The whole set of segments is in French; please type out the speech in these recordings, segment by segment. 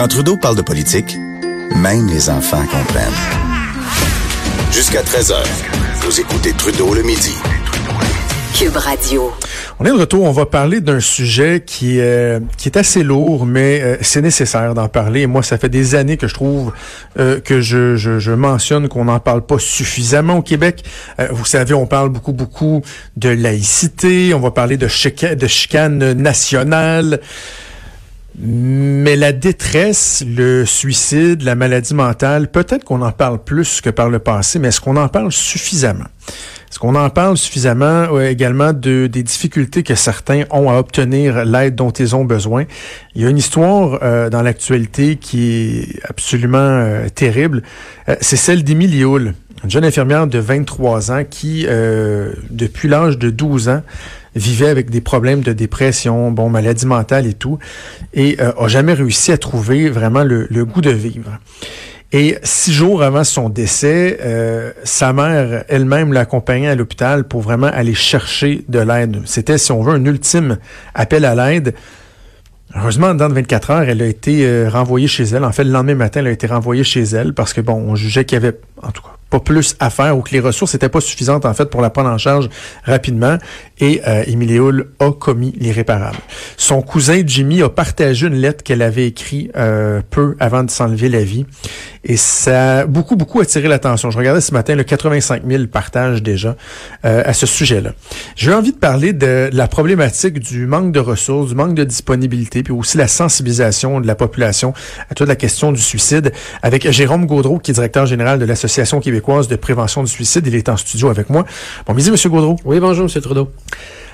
Quand Trudeau parle de politique, même les enfants comprennent. Jusqu'à 13h, vous écoutez Trudeau le midi. Cube Radio. On est de retour, on va parler d'un sujet qui, euh, qui est assez lourd, mais euh, c'est nécessaire d'en parler. Et moi, ça fait des années que je trouve euh, que je, je, je mentionne qu'on n'en parle pas suffisamment au Québec. vous savez, on parle beaucoup, beaucoup de laïcité, on va parler de, chica de chicane nationale. Mais la détresse, le suicide, la maladie mentale, peut-être qu'on en parle plus que par le passé, mais est-ce qu'on en parle suffisamment? Est-ce qu'on en parle suffisamment également de, des difficultés que certains ont à obtenir l'aide dont ils ont besoin? Il y a une histoire euh, dans l'actualité qui est absolument euh, terrible. Euh, c'est celle d'Émilie Hull, une jeune infirmière de 23 ans qui, depuis l'âge de 12 ans, vivait avec des problèmes de dépression, bon, maladie mentale et tout, et euh, a jamais réussi à trouver vraiment le, goût de vivre. Et six jours avant son décès, euh, sa mère elle-même l'accompagnait à l'hôpital pour vraiment aller chercher de l'aide. C'était, si on veut, un ultime appel à l'aide. Heureusement, dans 24 heures, elle a été euh, renvoyée chez elle. En fait, le lendemain matin, elle a été renvoyée chez elle parce que, bon, on jugeait qu'il y avait, en tout cas, pas plus à faire ou que les ressources n'étaient pas suffisantes en fait pour la prendre en charge rapidement et euh, Émilie Hull a commis l'irréparable. Son cousin Jimmy a partagé une lettre qu'elle avait écrite euh, peu avant de s'enlever la vie et ça a beaucoup beaucoup attiré l'attention. Je regardais ce matin le 85 000 partages déjà euh, à ce sujet-là. J'ai envie de parler de la problématique du manque de ressources, du manque de disponibilité puis aussi la sensibilisation de la population à toute la question du suicide avec Jérôme Gaudreau qui est directeur général de l'association québécoise de prévention du suicide. Il est en studio avec moi. Bon midi, Monsieur Gaudreau. Oui, bonjour, Monsieur Trudeau.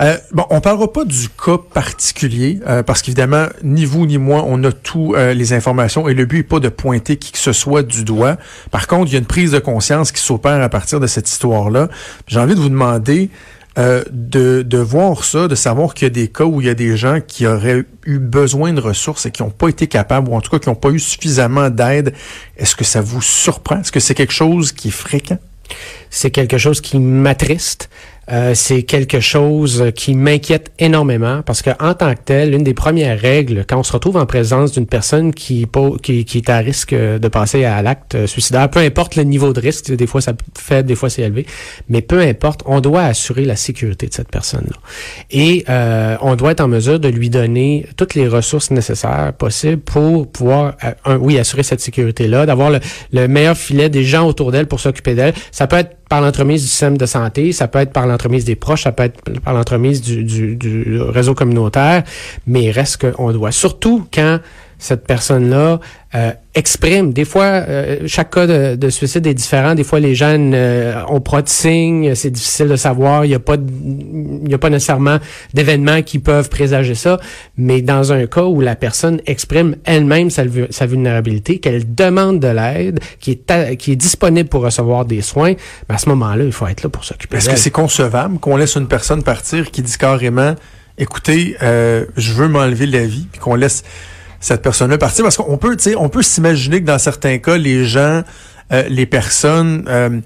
Euh, bon, on parlera pas du cas particulier euh, parce qu'évidemment, ni vous ni moi, on a toutes euh, les informations et le but n'est pas de pointer qui que ce soit du doigt. Par contre, il y a une prise de conscience qui s'opère à partir de cette histoire-là. J'ai envie de vous demander euh, de, de voir ça, de savoir qu'il y a des cas où il y a des gens qui auraient eu besoin de ressources et qui n'ont pas été capables, ou en tout cas qui n'ont pas eu suffisamment d'aide. Est-ce que ça vous surprend? Est-ce que c'est quelque chose qui est fréquent? C'est quelque chose qui m'attriste. Euh, c'est quelque chose qui m'inquiète énormément parce que en tant que tel, une des premières règles quand on se retrouve en présence d'une personne qui, qui, qui est à risque de passer à l'acte suicidaire, peu importe le niveau de risque, des fois ça fait, des fois c'est élevé, mais peu importe, on doit assurer la sécurité de cette personne-là. Et euh, on doit être en mesure de lui donner toutes les ressources nécessaires possibles pour pouvoir, euh, oui, assurer cette sécurité-là, d'avoir le, le meilleur filet des gens autour d'elle pour s'occuper d'elle. Ça peut être par l'entremise du système de santé, ça peut être par l'entremise des proches, ça peut être par l'entremise du, du, du, réseau communautaire, mais il reste qu'on doit, surtout quand cette personne-là euh, exprime. Des fois, euh, chaque cas de, de, suicide est différent. Des fois, les jeunes euh, ont pas de signes, c'est difficile de savoir. Il n'y a pas, il y a pas nécessairement d'événements qui peuvent présager ça. Mais dans un cas où la personne exprime elle-même sa, sa, vulnérabilité, qu'elle demande de l'aide, qui est qui est disponible pour recevoir des soins, ben à ce moment-là, il faut être là pour s'occuper. Est-ce que c'est concevable qu'on laisse une personne partir qui dit carrément, écoutez, je veux m'enlever la vie, puis qu'on laisse cette personne-là partir? Parce qu'on peut, tu sais, on peut s'imaginer que dans certains cas, les gens, euh, les personnes euh,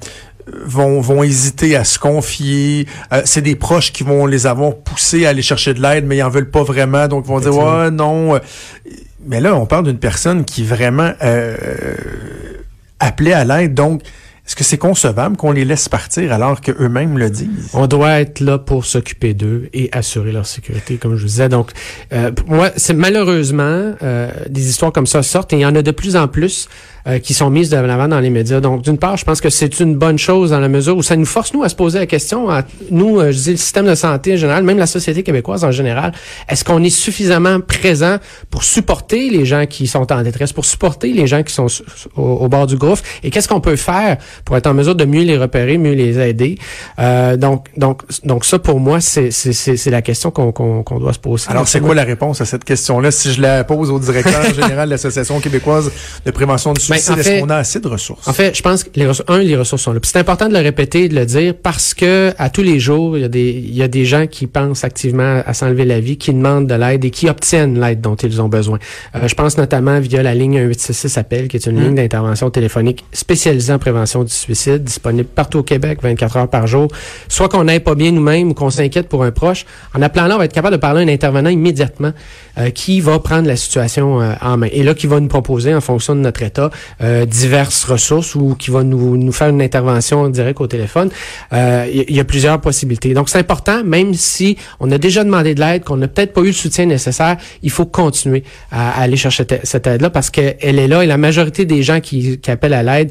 vont, vont hésiter à se confier. Euh, c'est des proches qui vont les avoir poussés à aller chercher de l'aide, mais ils en veulent pas vraiment, donc ils vont dire ouais non. Mais là, on parle d'une personne qui vraiment appelait à l'aide, donc est-ce que c'est concevable qu'on les laisse partir alors qu'eux-mêmes le disent? On doit être là pour s'occuper d'eux et assurer leur sécurité, comme je vous disais. Donc, euh, moi, c'est malheureusement, euh, des histoires comme ça sortent et il y en a de plus en plus euh, qui sont mises de l'avant dans les médias. Donc, d'une part, je pense que c'est une bonne chose dans la mesure où ça nous force, nous, à se poser la question, à, nous, euh, je dis le système de santé en général, même la société québécoise en général, est-ce qu'on est suffisamment présent pour supporter les gens qui sont en détresse, pour supporter les gens qui sont au, bord du gouffre, et qu'est-ce qu'on peut faire pour être en mesure de mieux les repérer, mieux les aider? Euh, donc, donc, donc ça, pour moi, c'est la question qu'on qu'on doit se poser. Alors, c'est quoi la réponse à cette question-là? Si je la pose au directeur général de l'Association québécoise de prévention du ben, suicide, est-ce qu'on a assez de ressources? En fait, je pense que les ressources, un, les ressources sont là. C'est important de le répéter, de le dire, parce que à tous les jours, il y a des, il y a des gens qui pensent activement à s'enlever la vie, qui demandent de l'aide et qui obtiennent l'aide dont ils ont besoin. Euh, je pense notamment via la ligne 1866 appel, qui est une mmh. ligne d'intervention téléphonique spécialisée en prévention du suicide, disponible partout au Québec, 24 heures par jour. Soit qu'on n'aille pas bien nous-mêmes ou qu'on s'inquiète pour un proche. En appelant là, on va être capable de parler à un intervenant immédiatement euh, qui va prendre la situation euh, en main. Et là, qui va nous proposer, en fonction de notre état, euh, diverses ressources ou qui va nous, nous faire une intervention directe au téléphone. Il y, a plusieurs possibilités. Donc, c'est important, même si on a déjà demandé de l'aide, qu'on n'a peut-être pas eu le soutien nécessaire, il faut continuer à, aller chercher cette aide-là parce qu'elle est là et la majorité des gens qui, qui appellent à l'aide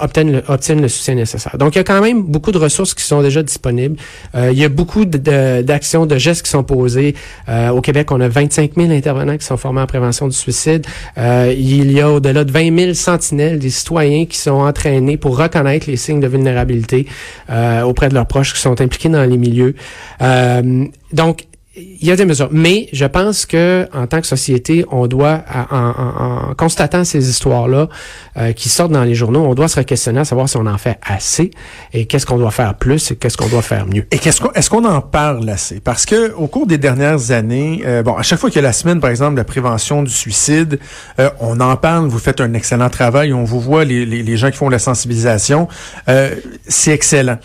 obtiennent, le, obtiennent le soutien nécessaire. Donc, il y a quand même beaucoup de ressources qui sont déjà disponibles. il y a beaucoup d'actions, de, de, gestes qui sont posés. au Québec, on a 25 000 intervenants qui sont formés en prévention du suicide. Euh, il y a au-delà de 20 000 sentinelles des citoyens qui sont entraînés pour reconnaître les signes de vulnérabilité euh, auprès de leurs proches qui sont impliqués dans les milieux. Euh, donc, il y a des mesures, mais je pense que en tant que société, on doit, en, constatant ces histoires-là euh, qui sortent dans les journaux, on doit se questionner à savoir si on en fait assez et qu'est-ce qu'on doit faire plus et qu'est-ce qu'on doit faire mieux. Et qu'est-ce qu'on, est-ce qu'on en parle assez? Parce que au cours des dernières années, euh, bon, à chaque fois qu'il y a la semaine, par exemple, de la prévention du suicide, euh, on en parle. Vous faites un excellent travail. On vous voit les, les, les gens qui font la sensibilisation. c'est excellent.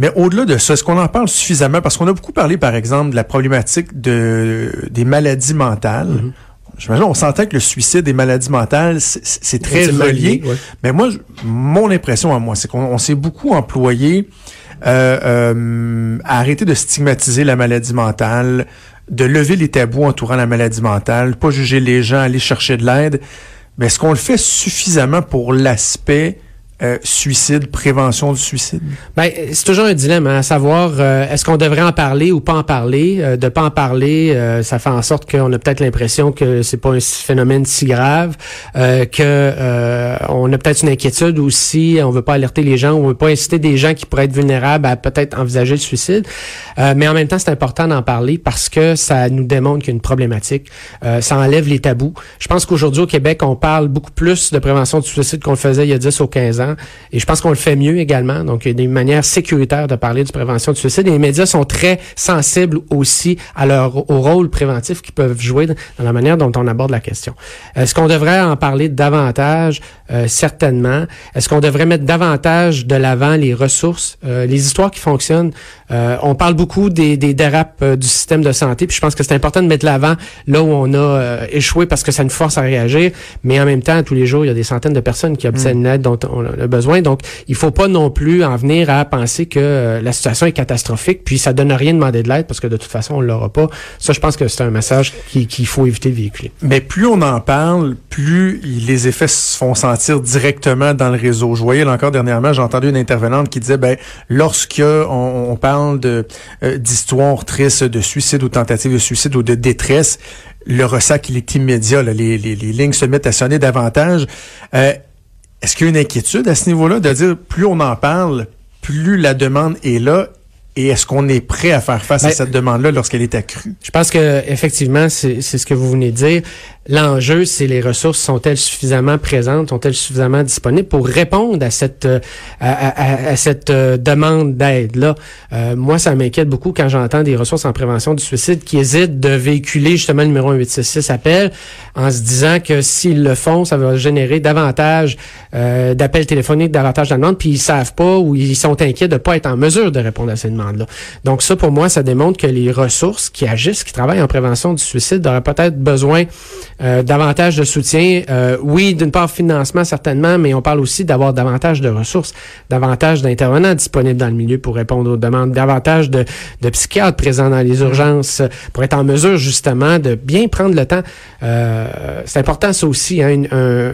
Mais au-delà de ça, est-ce qu'on en parle suffisamment? Parce qu'on a beaucoup parlé, par exemple, de la problématique de, des maladies mentales. Mm-hmm. J'imagine, on sentait que le suicide des maladies mentales, c'est très relié. Mais moi, mon impression à moi, c'est qu'on s'est beaucoup employé euh, euh, à arrêter de stigmatiser la maladie mentale, de lever les tabous entourant la maladie mentale, pas juger les gens, aller chercher de l'aide. Mais est-ce qu'on le fait suffisamment pour l'aspect euh, suicide, prévention du suicide? Ben, c'est toujours un dilemme, hein, à savoir euh, est-ce qu'on devrait en parler ou pas en parler? Euh, de pas en parler, ça fait en sorte qu'on a peut-être l'impression que c'est pas un phénomène si grave, que on a peut-être une inquiétude aussi, on veut pas alerter les gens, on veut pas inciter des gens qui pourraient être vulnérables à peut-être envisager le suicide. mais en même temps, c'est important d'en parler parce que ça nous démontre qu'il y a une problématique. ça enlève les tabous. Je pense qu'aujourd'hui au Québec, on parle beaucoup plus de prévention du suicide qu'on le faisait il y a 10 ou 15 ans. Et je pense qu'on le fait mieux également. Donc, il y a des manières sécuritaires de parler de prévention du suicide. Et les médias sont très sensibles aussi à leur, au rôle préventif qu'ils peuvent jouer dans la manière dont on aborde la question. Est-ce qu'on devrait en parler davantage? Euh, certainement. Est-ce qu'on devrait mettre davantage de l'avant les ressources, euh, les histoires qui fonctionnent? Euh, on parle beaucoup des, des dérapes du système de santé, puis je pense que c'est important de mettre l'avant là où on a échoué parce que ça nous force à réagir. Mais en même temps, tous les jours, il y a des centaines de personnes qui obtiennent mm. l'aide dont on Donc, il faut pas non plus en venir à penser que la situation est catastrophique, puis ça donne rien de demander de l'aide parce que de toute façon, on l'aura pas. Ça, je pense que c'est un message qu'il faut éviter de véhiculer. Mais plus on en parle, plus les effets se font sentir directement dans le réseau. Je voyais là, encore dernièrement, j'ai entendu une intervenante qui disait, ben, lorsque on, parle de euh, d'histoires tristes, de suicide ou tentative de suicide ou de détresse, le ressac il est immédiat. les, les, les, lignes se mettent à sonner davantage. Euh, est-ce qu'il y a une inquiétude à ce niveau-là de dire plus on en parle, plus la demande est là et est-ce qu'on est prêt à faire face à ben, cette demande-là lorsqu'elle est accrue? Je pense que effectivement, c'est ce que vous venez de dire. L'enjeu, c'est les ressources sont-elles suffisamment présentes, sont-elles suffisamment disponibles pour répondre à cette euh, à, cette euh, demande d'aide là. Euh, moi, ça m'inquiète beaucoup quand j'entends des ressources en prévention du suicide qui hésitent de véhiculer justement le numéro 1866 appel en se disant que s'ils le font, ça va générer davantage d'appels téléphoniques, davantage de demandes, puis ils savent pas ou ils sont inquiets de pas être en mesure de répondre à ces demandes demande-là. Donc ça, pour moi, ça démontre que les ressources qui agissent, qui travaillent en prévention du suicide, auraient peut-être besoin euh, davantage de soutien. Euh, oui, d'une part financement certainement, mais on parle aussi d'avoir davantage de ressources, davantage d'intervenants disponibles dans le milieu pour répondre aux demandes, davantage de, de psychiatres présents dans les urgences pour être en mesure justement de bien prendre le temps. Euh, c'est important ça aussi. Hein, une, un,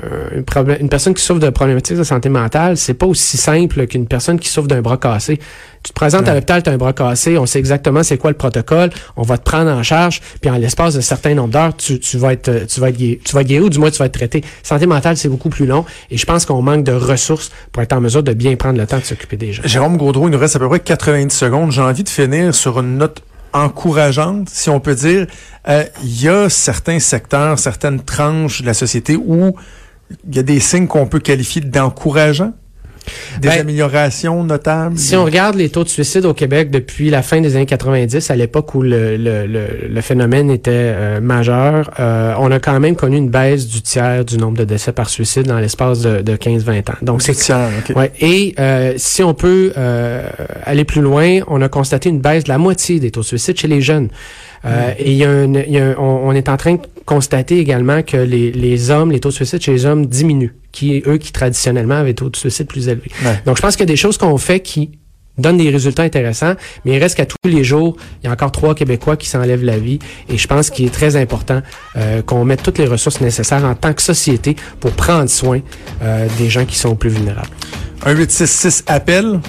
une, personne qui souffre de problématiques de santé mentale, c'est pas aussi simple qu'une personne qui souffre d'un bras cassé. Tu te présentes à l'hôpital, tu as un bras cassé, on sait exactement c'est quoi le protocole, on va te prendre en charge, puis en l'espace de certains nombres d'heures, tu, tu, vas être tu vas être guéri, tu vas être guéri ou du moins tu vas être traité. Santé mentale, c'est beaucoup plus long et je pense qu'on manque de ressources pour être en mesure de bien prendre le temps de s'occuper des gens. Jérôme Gaudreau, il nous reste à peu près 90 secondes. J'ai envie de finir sur une note encourageante, si on peut dire. Euh, il y a certains secteurs, certaines tranches de la société où il y a des signes qu'on peut qualifier d'encourageants. Des ben, améliorations notables? Si on regarde les taux de suicide au Québec depuis la fin des années 90, à l'époque où le, le, le, phénomène était euh, majeur, euh, on a quand même connu une baisse du tiers du nombre de décès par suicide dans l'espace de, de 15-20 ans. Donc c'est tiers, ouais, Et euh, si on peut aller plus loin, on a constaté une baisse de la moitié des taux de suicide chez les jeunes. Euh, et y a, y a on, est en train de constater également que les, les hommes, les taux de suicide chez les hommes diminuent, qui eux qui traditionnellement avaient taux de suicide plus élevés. Donc je pense qu'il y a des choses qu'on fait qui donnent des résultats intéressants, mais il reste qu'à tous les jours, il y a encore trois Québécois qui s'enlèvent la vie. Et je pense qu'il est très important euh, qu'on mette toutes les ressources nécessaires en tant que société pour prendre soin euh, des gens qui sont plus vulnérables. Un 866 appel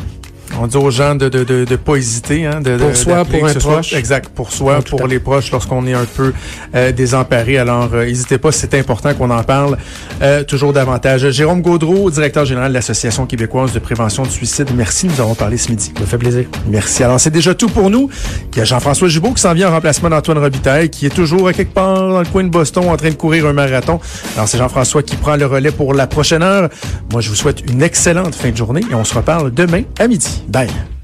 on dit aux gens de de, de, de pas hésiter, hein, de, pour soi, pour un proche. exact, pour soi, pour les proches lorsqu'on est un peu euh, désemparé. Alors, euh, n'hésitez pas, c'est important qu'on en parle euh, toujours davantage. Jérôme Gaudreau, directeur général de l'Association québécoise de prévention du suicide. Merci, nous avons parlé ce midi. Ça me fait plaisir. Merci. Alors, c'est déjà tout pour nous. Il y a Jean-François Gibault qui s'en vient en remplacement d'Antoine Robitaille, qui est toujours à quelque part dans le coin de Boston en train de courir un marathon. Alors, c'est Jean-François qui prend le relais pour la prochaine heure. Moi, je vous souhaite une excellente fin de journée et on se reparle demain à midi. Bye.